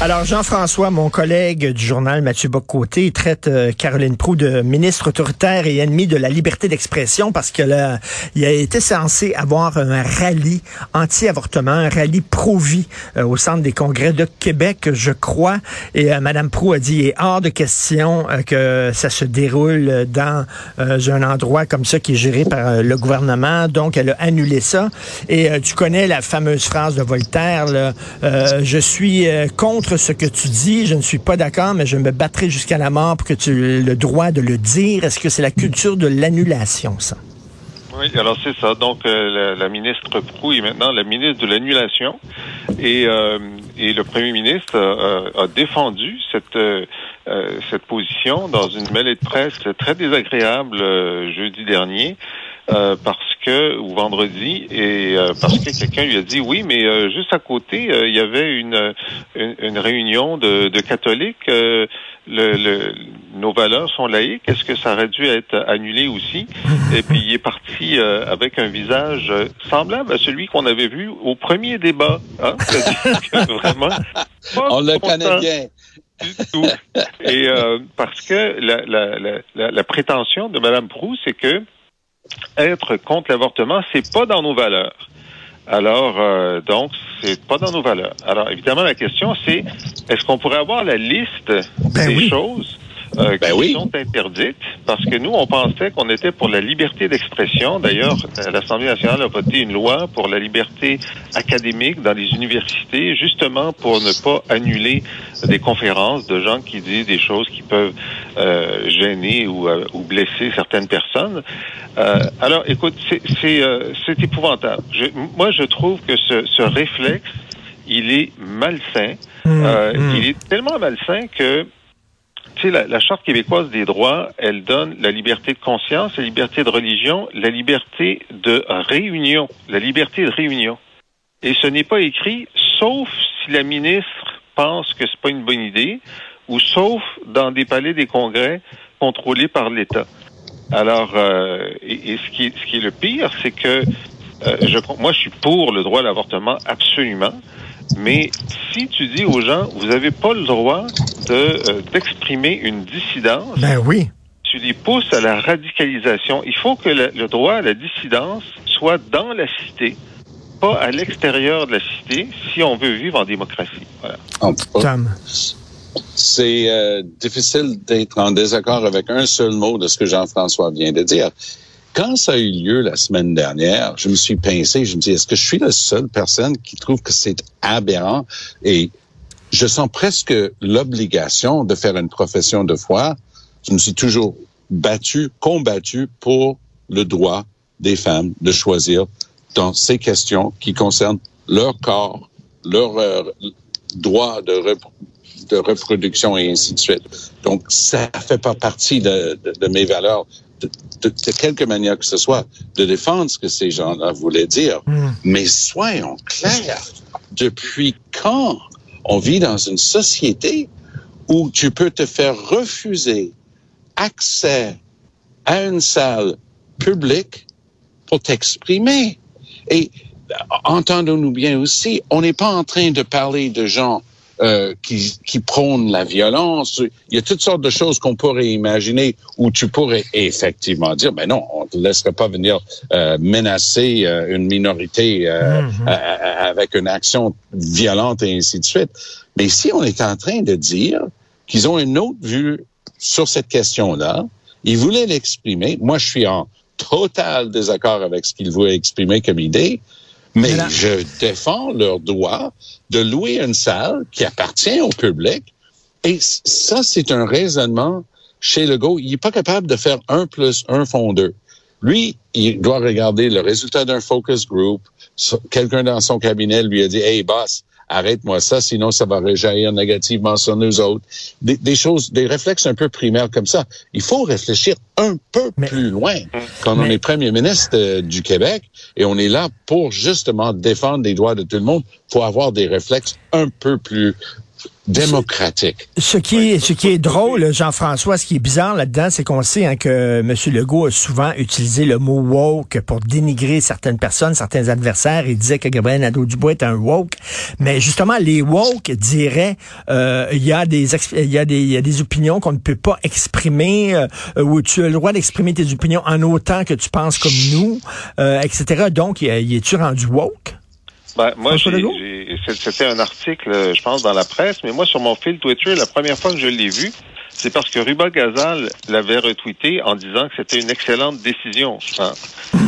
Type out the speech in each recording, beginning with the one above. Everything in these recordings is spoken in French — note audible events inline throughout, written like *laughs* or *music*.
Alors, Jean-François, mon collègue du journal Mathieu Bocoté, traite euh, Caroline Proux de ministre autoritaire et ennemi de la liberté d'expression parce que là, il a été censé avoir un rallye anti-avortement, un rallye pro-vie euh, au centre des congrès de Québec, je crois. Et euh, Madame Proux a dit, il est hors de question que ça se déroule dans un endroit comme ça qui est géré par le gouvernement. Donc, elle a annulé ça. Et tu connais la fameuse phrase de Voltaire, là, je suis contre ce que tu dis, je ne suis pas d'accord, mais je me battrai jusqu'à la mort pour que tu aies le droit de le dire. Est-ce que c'est la culture de l'annulation, ça? Oui, alors c'est ça. Donc euh, la, ministre Proux est maintenant la ministre de l'annulation et, euh, et le premier ministre a, défendu cette euh, cette position dans une mêlée de presse très désagréable jeudi dernier. Parce que ou vendredi et parce que quelqu'un lui a dit oui mais juste à côté il y avait une une, réunion de, de catholiques le, nos valeurs sont laïques. Est-ce que ça aurait dû être annulé aussi? Et puis il est parti euh, avec un visage semblable à celui qu'on avait vu au premier débat. Hein? *laughs* vraiment, On le connaît bien. Du tout. Et euh, parce que la, la, la, la, prétention de Mme Proust, c'est que être contre l'avortement, c'est pas dans nos valeurs. Alors, euh, donc, c'est pas dans nos valeurs. Alors, évidemment, la question, c'est est-ce qu'on pourrait avoir la liste ben des choses euh, ben qui sont interdites, parce que nous, on pensait qu'on était pour la liberté d'expression. D'ailleurs, euh, l'Assemblée nationale a voté une loi pour la liberté académique dans les universités, justement pour ne pas annuler des conférences de gens qui disent des choses qui peuvent euh, gêner ou, ou, blesser certaines personnes. alors, écoute, c'est épouvantable. moi, je trouve que ce, ce réflexe, il est malsain. Mmh, mmh. Il est tellement malsain que tu sais, la, Charte québécoise des droits, elle donne la liberté de conscience, la liberté de religion, la liberté de réunion, la liberté de réunion. Et ce n'est pas écrit, sauf si la ministre pense que c'est pas une bonne idée, ou sauf dans des palais des congrès contrôlés par l'État. Alors, euh, et, ce, qui est, ce qui est le pire, c'est que euh, je, moi, je suis pour le droit à l'avortement absolument. Mais si tu dis aux gens, vous n'avez pas le droit de euh, d'exprimer une dissidence, ben oui. Tu les pousses à la radicalisation. Il faut que le, droit à la dissidence soit dans la cité, pas à l'extérieur de la cité, si on veut vivre en démocratie. Voilà. C'est euh, difficile d'être en désaccord avec un seul mot de ce que Jean-François vient de dire. Quand ça a eu lieu la semaine dernière, je me suis pincé, je me dis, est-ce que je suis la seule personne qui trouve que c'est aberrant? Et je sens presque l'obligation de faire une profession de foi. Je me suis toujours battu, combattu pour le droit des femmes de choisir dans ces questions qui concernent leur corps, leur euh, droit de, de reproduction et ainsi de suite. Donc, ça fait pas partie de, de, de mes valeurs de, de, quelque manière que ce soit, de défendre ce que ces gens-là voulaient dire. Hmm. Mais soyons clairs, depuis quand on vit dans une société où tu peux te faire refuser accès à une salle publique pour t'exprimer? Et entendons-nous bien aussi, on n'est pas en train de parler de gens euh, qui, qui prônent la violence. Il y a toutes sortes de choses qu'on pourrait imaginer où tu pourrais effectivement dire, ben non, on ne te laisserait pas venir euh, menacer euh, une minorité mm-hmm. avec une action violente et ainsi de suite. Mais si on est en train de dire qu'ils ont une autre vue sur cette question-là, ils voulaient l'exprimer. Moi, je suis en total désaccord avec ce qu'ils voulaient exprimer comme idée. Mais je défends leur droit de louer une salle qui appartient au public. Et ça, c'est un raisonnement chez Legault. Il n'est pas capable de faire un plus un font deux. Lui, il doit regarder le résultat d'un focus group. Quelqu'un dans son cabinet lui a dit, hey, boss, arrête-moi ça, sinon ça va réjaillir négativement sur nous autres. Des, choses, des réflexes un peu primaires comme ça. Il faut réfléchir un peu plus loin quand on est premier ministre euh, du Québec et on est là pour justement défendre les droits de tout le monde. faut avoir des réflexes un peu plus démocratique. Ce qui est, ce qui est drôle, Jean-François, ce qui est bizarre là-dedans, c'est qu'on sait hein, que M. Legault a souvent utilisé le mot woke pour dénigrer certaines personnes, certains adversaires. Il disait que Gabriel Nadeau-Dubois est un woke. Mais justement, les woke diraient euh, il y a des y y a des opinions qu'on ne peut pas exprimer euh, ou tu as le droit d'exprimer tes opinions en autant que tu penses comme nous, euh, etc. Donc, y, y es-tu rendu woke? Ben, moi, c'était un article, je pense, dans la presse, mais moi, sur mon fil Twitter, la première fois que je l'ai vu, c'est parce que Ruba Gazal l'avait retweeté en disant que c'était une excellente décision. Hein.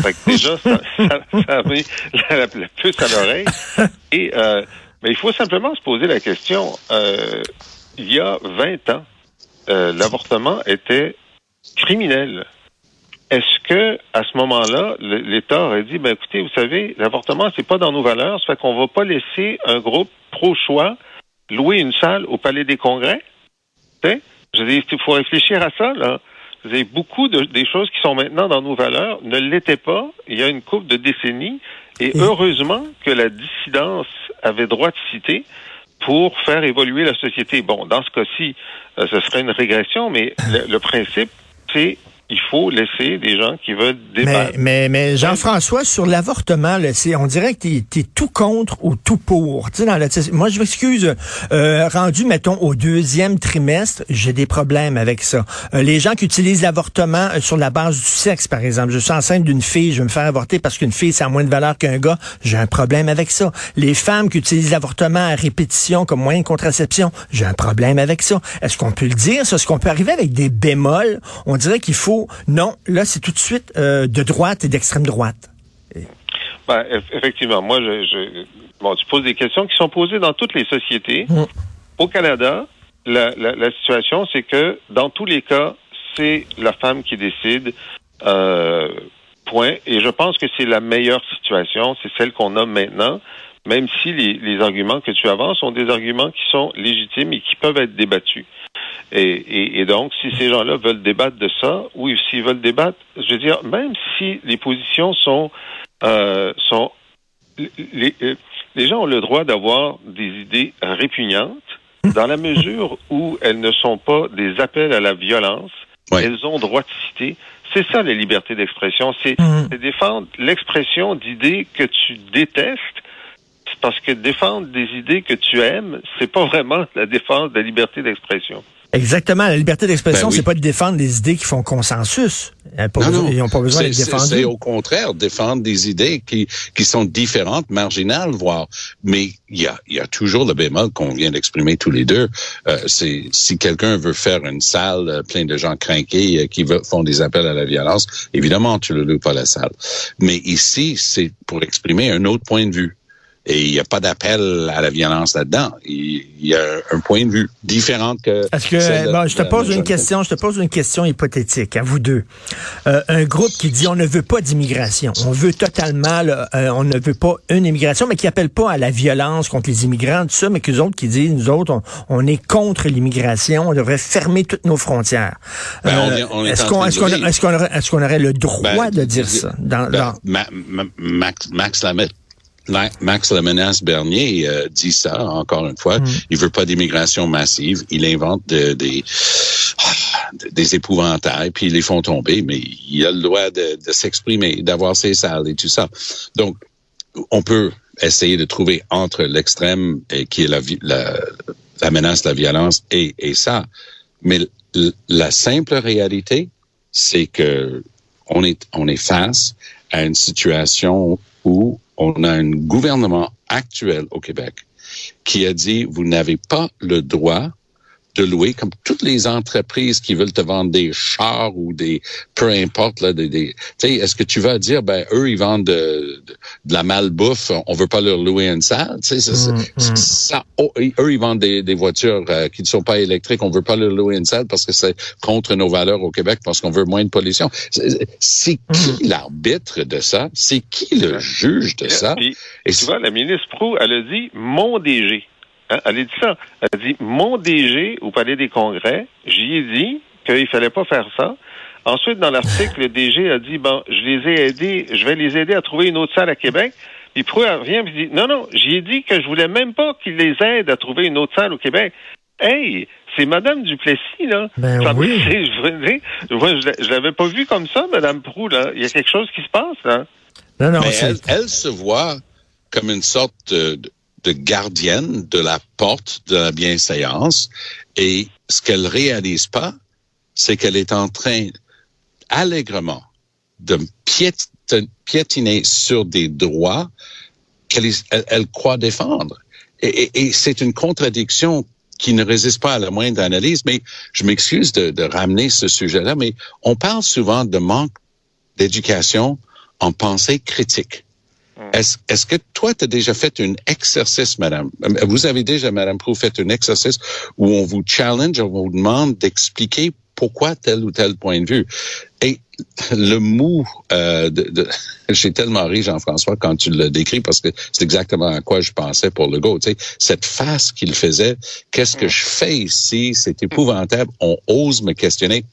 Fait que déjà, ça, *laughs* ça, a mis la, la, puce à l'oreille. Et euh, mais il faut simplement se poser la question. Euh, il y a 20 ans, euh, l'avortement était criminel. Est-ce que à ce moment-là, l'État aurait dit, ben écoutez, vous savez, l'avortement c'est pas dans nos valeurs, ça fait qu'on va pas laisser un groupe pro-choix louer une salle au Palais des Congrès? Je dis, il faut réfléchir à ça là. Vous avez beaucoup de des choses qui sont maintenant dans nos valeurs ne l'étaient pas il y a une couple de décennies et heureusement que la dissidence avait droit de citer pour faire évoluer la société. Bon, dans ce cas-ci, euh, ce serait une régression, mais le principe, c'est il faut laisser des gens qui veulent débattre. Mais, mais, mais Jean-François, sur l'avortement, on dirait que tu es, tout contre ou tout pour. dans moi, je m'excuse, euh, rendu, mettons, au deuxième trimestre, j'ai des problèmes avec ça. Euh, les gens qui utilisent l'avortement euh, sur la base du sexe, par exemple. Je suis enceinte d'une fille, je vais me faire avorter parce qu'une fille, ça a moins de valeur qu'un gars. J'ai un problème avec ça. Les femmes qui utilisent l'avortement à répétition comme moyen de contraception, j'ai un problème avec ça. Est-ce qu'on peut le dire, ça? Est-ce qu'on peut arriver avec des bémols? On dirait qu'il faut non, là, c'est tout de suite euh, de droite et d'extrême droite. Ben, effectivement, moi, je, bon, tu poses des questions qui sont posées dans toutes les sociétés. Mm. Au Canada, la, situation, c'est que dans tous les cas, c'est la femme qui décide. Euh, point. Et je pense que c'est la meilleure situation, c'est celle qu'on a maintenant, même si les, les, arguments que tu avances sont des arguments qui sont légitimes et qui peuvent être débattus. Et, et, donc, si ces gens-là veulent débattre de ça, ou s'ils veulent débattre, je veux dire, même si les positions sont euh, sont les, euh, les gens ont le droit d'avoir des idées répugnantes dans la mesure où elles ne sont pas des appels à la violence. Elles ont droit de citer. C'est ça la liberté d'expression. C'est mmh. défendre l'expression d'idées que tu détestes parce que défendre des idées que tu aimes, c'est pas vraiment la défense de la liberté d'expression. Exactement. La liberté d'expression, ben c'est pas de défendre des idées qui font consensus. Ils n'ont pas besoin d'être défendus. C'est au contraire défendre des idées qui, qui sont différentes, marginales, voire. Mais il y a, y a toujours le bémol qu'on vient d'exprimer tous les deux. Euh, c'est si quelqu'un veut faire une salle euh, pleine de gens craqués euh, qui font des appels à la violence, évidemment, tu ne loues pas la salle. Mais ici, c'est pour exprimer un autre point de vue. Et il n'y a pas d'appel à la violence là-dedans. Il y a un point de vue différent que. Est-ce que bon, je te pose une question, je te pose une question hypothétique à vous deux. Euh, un groupe qui dit on ne veut pas d'immigration, on veut totalement, euh, on ne veut pas une immigration, mais qui appelle pas à la violence contre les immigrants, tout ça, mais que autres qui disent nous autres on, est contre l'immigration, on devrait fermer toutes nos frontières. est-ce qu'on aurait, le droit ben, de dire ça dans, ben, Max, Max Lamette Max Lemenas Bernier euh, dit ça encore une fois. Mm. Il veut pas d'immigration massive. Il invente des des épouvantails puis ils les font tomber. Mais il a le droit de, s'exprimer, d'avoir ses salles et tout ça. Donc on peut essayer de trouver entre l'extrême qui est la, la, la menace, la violence et, et ça. Mais la simple réalité, c'est que on est on est face à une situation où on a un gouvernement actuel au Québec qui a dit, vous n'avez pas le droit de louer, comme toutes les entreprises qui veulent te vendre des chars ou des, peu importe, là, des, des est-ce que tu vas dire, ben, eux, ils vendent de, de, la malbouffe, on veut pas leur louer une salle, tu sais, ça, mm, mm. oh, eux, ils vendent des, des voitures euh, qui ne sont pas électriques, on veut pas leur louer une salle parce que c'est contre nos valeurs au Québec, parce qu'on veut moins de pollution. C'est qui mm. l'arbitre de ça? C'est qui le juge de ça? Et tu vois, la ministre Prou, elle a dit, mon DG. Hein, elle a dit ça. Elle a dit, mon DG au Palais des Congrès, j'y ai dit qu'il fallait pas faire ça. Ensuite, dans l'article, le DG a dit, bon, je les ai aidés, je vais les aider à trouver une autre salle à Québec. Puis Prou revient et dit, non, non, j'ai dit que je voulais même pas qu'il les aide à trouver une autre salle au Québec. Hey, c'est Madame Duplessis, là. Ben Ça me- oui. *laughs* Je, moi, je, je l'avais pas vu comme ça, Madame Prou, là. Il y a quelque chose qui se passe, là. Non, non, Mais elle, elle se voit comme une sorte de, de gardienne de la porte de la bienséance. Et ce qu'elle réalise pas, c'est qu'elle est en train allègrement de piét- piétiner sur des droits qu'elle croit défendre. Et, c'est une contradiction qui ne résiste pas à la moindre analyse, mais je m'excuse de, de ramener ce sujet-là, mais on parle souvent de manque d'éducation en pensée critique. Est-ce est-ce que toi, tu as déjà fait un exercice, madame? Euh, Vous avez déjà, madame Prou, fait un exercice où on vous challenge, on vous demande d'expliquer pourquoi tel ou tel point de vue. Et le mot, euh, de, de- *laughs* j'ai tellement ri, Jean-François, quand tu le décris, parce que c'est exactement à quoi je pensais pour le go. Tu sais, cette face qu'il faisait, qu'est-ce que je fais ici? C'est épouvantable. On ose me questionner.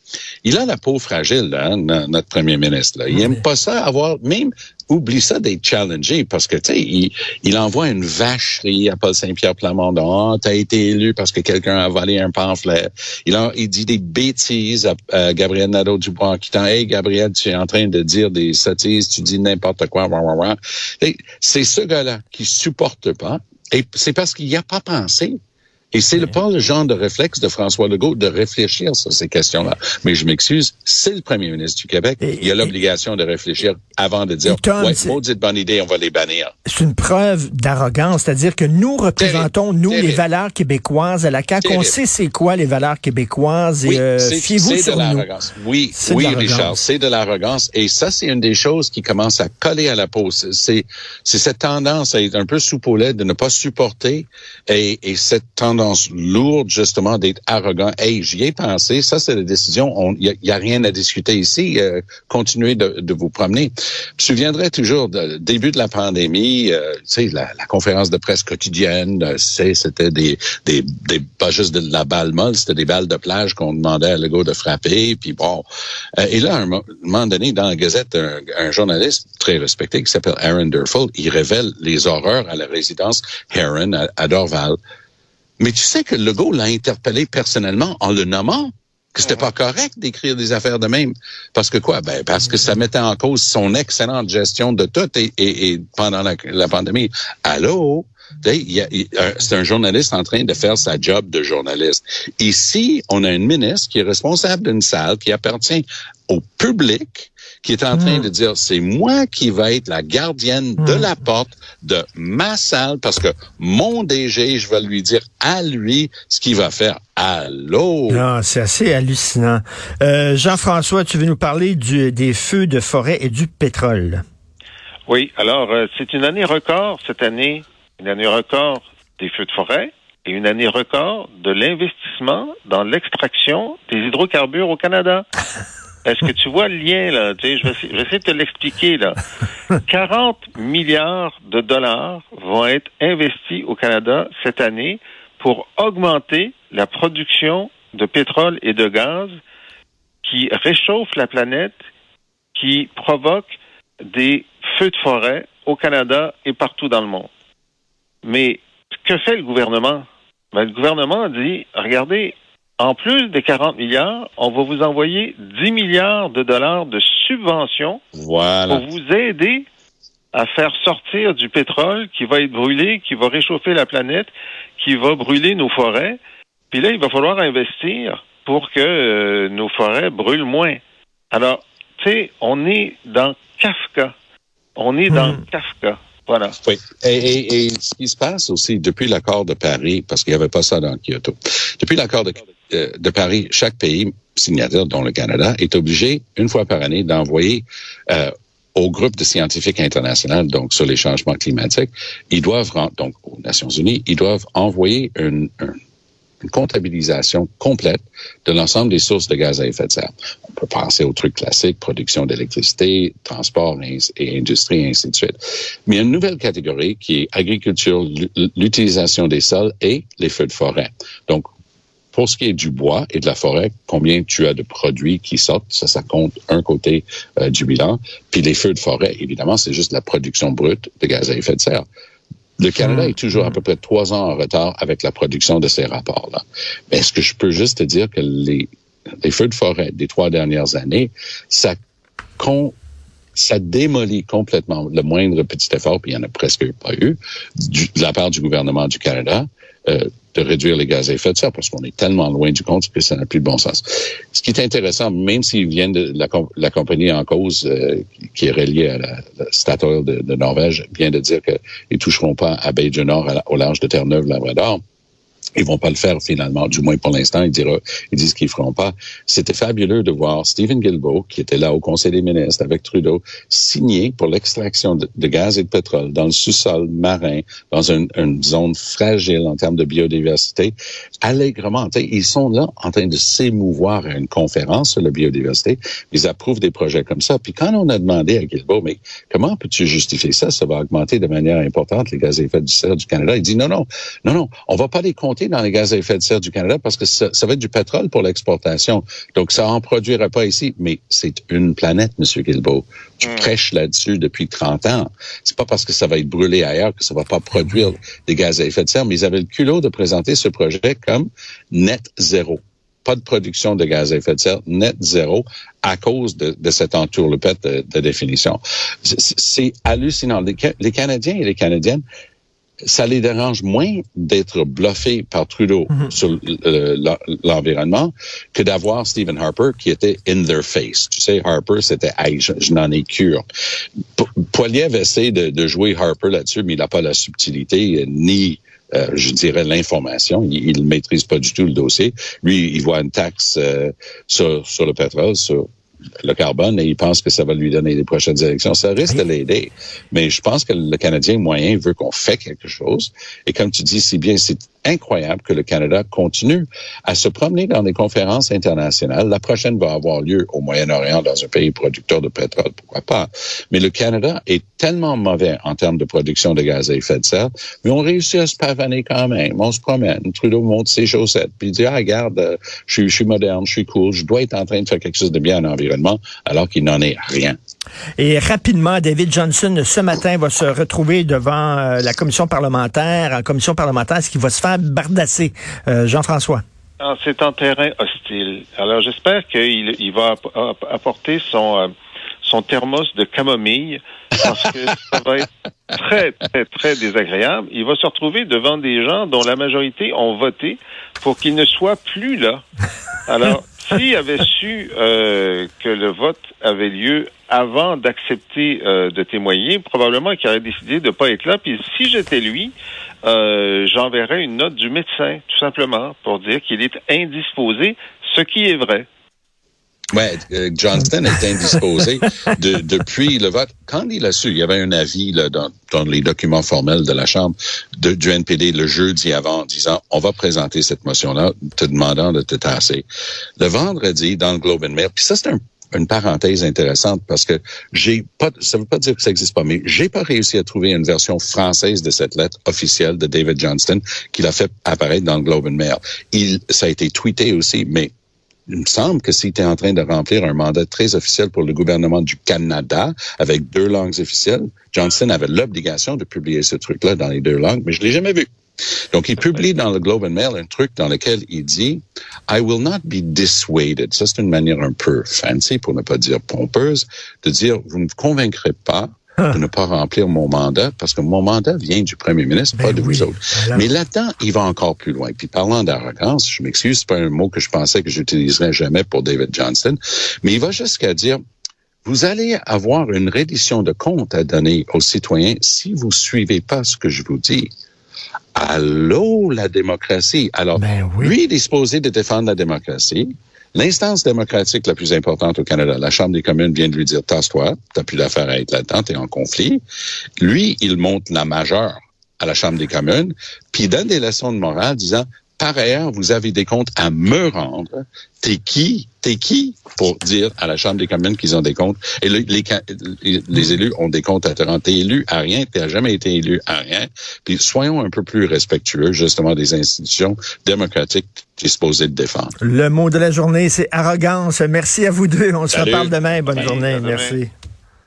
Il a la peau fragile, là, hein, no- notre premier ministre. Là. Il aime pas ça avoir, même, oublie ça d'être challengé, parce que, tu sais, il, envoie une vacherie à Paul Saint-Pierre Plamondon. Ah, t'as été élu parce que quelqu'un a volé un pamphlet. Il, en- il dit des bêtises à, à Gabriel Nadeau-Dubois en quittant. Hey, Gabriel, tu es en train de dire des sottises, tu dis n'importe quoi. C'est ce gars-là qui supporte pas. Et c'est parce qu'il n'y a pas pensé. Et c'est le pas le genre de réflexe de François Legault de réfléchir sur ces questions-là. Mais je m'excuse, c'est le premier ministre du Québec. Et- il a l'obligation de réfléchir avant de dire, Tom, ouais, maudite bonne idée, on va les bannir. c'est une preuve d'arrogance, c'est-à-dire que nous représentons, nous, les valeurs québécoises à la CAQ. On sait c'est quoi les valeurs québécoises et Oui, euh, fiez-vous sur de l'arrogance. Oui, de oui, l'arrogance. Richard, c'est de l'arrogance. Et ça, c'est une des choses qui commence à coller à la peau. C'est- cette tendance à être un peu sous de ne pas supporter, et, et cette tendance lourde, justement, d'être arrogant. Hey, j'y ai pensé. Ça, c'est la décision. Il y, a rien à discuter ici. Euh, continuez de, de vous promener. Je souviendrai toujours du début de la pandémie, euh, tu sais, la, conférence de presse quotidienne, euh, c'était des, des, des, pas juste de la balle molle, c'était des balles de plage qu'on demandait à Legault de frapper, puis bon. Euh, et là, à un mo- moment donné, dans la Gazette, un, journaliste très respecté qui s'appelle Aaron Durfeld, il révèle les horreurs à la résidence Heron à, à Dorval. Mais tu sais que Legault l'a interpellé personnellement en le nommant que c'était pas correct d'écrire des affaires de même. Parce que quoi? Ben, parce que ça mettait en cause son excellente gestion de tout et, et, et pendant la, la pandémie. Allô? C'est un journaliste en train de faire sa job de journaliste. Ici, on a une ministre qui est responsable d'une salle qui appartient au public, qui est en train de dire, c'est moi qui vais être la gardienne de la porte de ma salle parce que mon DG, je vais lui dire à lui ce qu'il va faire. Allô? Non, c'est assez hallucinant. Euh, Jean-François, tu veux nous parler du, des feux de forêt et du pétrole? Oui, alors, euh, c'est une année record cette année, une année record des feux de forêt et une année record de l'investissement dans l'extraction des hydrocarbures au Canada. *laughs* Est-ce que tu vois le lien, là? Tu sais, je, vais essayer, je vais essayer de te l'expliquer, là. *laughs* 40 milliards de dollars vont être investis au Canada cette année pour augmenter la production de pétrole et de gaz qui réchauffe la planète, qui provoque des feux de forêt au Canada et partout dans le monde. Mais que fait le gouvernement? Ben, le gouvernement dit, regardez, en plus des 40 milliards, on va vous envoyer 10 milliards de dollars de subventions Voilà. pour vous aider à faire sortir du pétrole qui va être brûlé, qui va réchauffer la planète, qui va brûler nos forêts. Puis là, il va falloir investir pour que euh, nos forêts brûlent moins. Alors, tu sais, on est dans Kafka. On est dans Hmm. Kafka. Voilà. Oui. Et, et, et ce qui se passe aussi depuis l'accord de Paris, parce qu'il n'y avait pas ça dans Kyoto, depuis l'accord de, de Paris, chaque pays signataire, dont le Canada, est obligé, une fois par année, d'envoyer euh, au groupe de scientifiques internationaux, donc sur les changements climatiques, ils doivent, donc aux Nations Unies, ils doivent envoyer une, un- une comptabilisation complète de l'ensemble des sources de gaz à effet de serre. On peut penser aux trucs classiques, production d'électricité, transport et, industrie, et ainsi de suite. Mais il y a une nouvelle catégorie qui est agriculture, l'u- l'utilisation des sols et les feux de forêt. Donc, pour ce qui est du bois et de la forêt, combien tu as de produits qui sortent, ça, ça compte un côté euh, du bilan. Puis les feux de forêt, évidemment, c'est juste la production brute de gaz à effet de serre. Le Canada Mmh. est toujours à peu près trois ans en retard avec la production de ces rapports-là. Mais est-ce que je peux juste te dire que les, les feux de forêt des trois dernières années, ça con, ça démolit complètement le moindre petit effort, puis il n'y en a presque pas eu, du, de la part du gouvernement du Canada, euh, de réduire les gaz à effet de serre, parce qu'on est tellement loin du compte que ça n'a plus de bon sens. Ce qui est intéressant, même s'ils viennent de la, la compagnie en cause, euh, qui est reliée à la, la Statoil de, de, Norvège, vient de dire qu'ils toucheront pas à Baie du Nord, au large de Terre-Neuve-Labrador. Ils vont pas le faire finalement, du moins pour l'instant. Ils, dira, ils disent qu'ils feront pas. C'était fabuleux de voir Stephen Guilbeault, qui était là au Conseil des ministres avec Trudeau, signer pour l'extraction de, de, gaz et de pétrole dans le sous-sol marin, dans une, une, zone fragile en termes de biodiversité, allègrement. Ils sont là en train de s'émouvoir à une conférence sur la biodiversité. Ils approuvent des projets comme ça. Puis quand on a demandé à Guilbeault, mais comment peux-tu justifier ça? Ça va augmenter de manière importante les gaz à effet de serre du Canada. Il dit non, non, non, non, on va pas les compter dans les gaz à effet de serre du Canada parce que ça, ça va être du pétrole pour l'exportation. Donc, ça en produira pas ici. Mais c'est une planète, Monsieur Guilbeault. Tu mmh. prêches là-dessus depuis 30 ans. C'est pas parce que ça va être brûlé ailleurs que ça va pas produire des gaz à effet de serre, mais ils avaient le culot de présenter ce projet comme net zéro. Pas de production de gaz à effet de serre, net zéro, à cause de, de cette entourloupette de, de définition. C'est hallucinant. Les, les Canadiens et les Canadiennes ça les dérange moins d'être bluffés par Trudeau mm -hmm. sur l'environnement que d'avoir Stephen Harper qui était in their face. Tu sais, Harper, c'était hey, je, je n'en ai cure. Poiliev essaie de, de jouer Harper là-dessus, mais il n'a pas la subtilité ni euh, je dirais l'information. Il, ne maîtrise pas du tout le dossier. Lui, il voit une taxe euh, sur, sur le pétrole, sur le carbone et il pense que ça va lui donner les prochaines élections. Ça risque de l'aider. Mais je pense que le Canadien moyen veut qu'on fait quelque chose. Et comme tu dis si bien, c'est incroyable que le Canada continue à se promener dans des conférences internationales. La prochaine va avoir lieu au Moyen-Orient, dans un pays producteur de pétrole, pourquoi pas. Mais le Canada est tellement mauvais en termes de production de gaz à effet de serre, mais on réussit à se pavaner quand même. On se promène. Trudeau monte ses chaussettes, puis il dit, ah, regarde, euh, je, suis, je suis moderne, je suis cool, je dois être en train de faire quelque chose de bien à l'environnement, alors qu'il n'en est rien. Et rapidement, David Johnson, ce matin, va se retrouver devant euh, la commission parlementaire. En commission parlementaire, est-ce qu'il va se faire bardasser, euh, Jean-François? C'est en terrain hostile. Alors, j'espère qu'il il va apporter son, euh, son thermos de camomille parce que ça va être très, très, très désagréable. Il va se retrouver devant des gens dont la majorité ont voté pour qu'il ne soit plus là. Alors, s'il avait su euh, que le vote avait lieu avant d'accepter euh, de témoigner, probablement qu'il aurait décidé de ne pas être là. Puis si j'étais lui, euh, j'enverrais une note du médecin, tout simplement, pour dire qu'il est indisposé, ce qui est vrai. Ouais, euh, Johnston est indisposé de, depuis le vote. Quand il a su, il y avait un avis là, dans, dans les documents formels de la Chambre du NPD le jeudi avant, disant on va présenter cette motion-là, te demandant de te tasser. Le vendredi, dans le Globe and Mail, puis ça c'est un une parenthèse intéressante parce que j'ai pas, ça veut pas dire que ça existe pas, mais j'ai pas réussi à trouver une version française de cette lettre officielle de David Johnston qu'il a fait apparaître dans le Globe and Mail. Il, ça a été tweeté aussi, mais il me semble que s'il était en train de remplir un mandat très officiel pour le gouvernement du Canada avec deux langues officielles, Johnston avait l'obligation de publier ce truc-là dans les deux langues, mais je l'ai jamais vu. Donc, il publie dans le Globe and Mail un truc dans lequel il dit I will not be dissuaded. Ça, c'est une manière un peu fancy, pour ne pas dire pompeuse, de dire vous ne me convaincrez pas *laughs* de ne pas remplir mon mandat parce que mon mandat vient du premier ministre, ben pas de oui. vous autres. Mais là-dedans, il va encore plus loin. Puis parlant d'arrogance, je m'excuse, c'est pas un mot que je pensais que j'utiliserais jamais pour David Johnston, mais il va jusqu'à dire vous allez avoir une reddition de compte à donner aux citoyens si vous suivez pas ce que je vous dis. Allô, la démocratie? Alors, ben oui. lui est disposé de défendre la démocratie. L'instance démocratique la plus importante au Canada, la Chambre des communes, vient de lui dire, tasse-toi, t'as plus d'affaires à être là-dedans, t'es en conflit. Lui, il monte la majeure à la Chambre des communes, puis donne des leçons de morale disant, Par ailleurs, vous avez des comptes à me rendre. T'es qui? T'es qui pour dire à la Chambre des communes qu'ils ont des comptes? Et le- les, élus ont des comptes à te rendre. T'es élu à rien, t'as jamais été élu à rien. Puis soyons un peu plus respectueux, justement, des institutions démocratiques qui supposé de défendre. Le mot de la journée, c'est arrogance. Merci à vous deux. On se reparle demain. Bonne journée. Merci.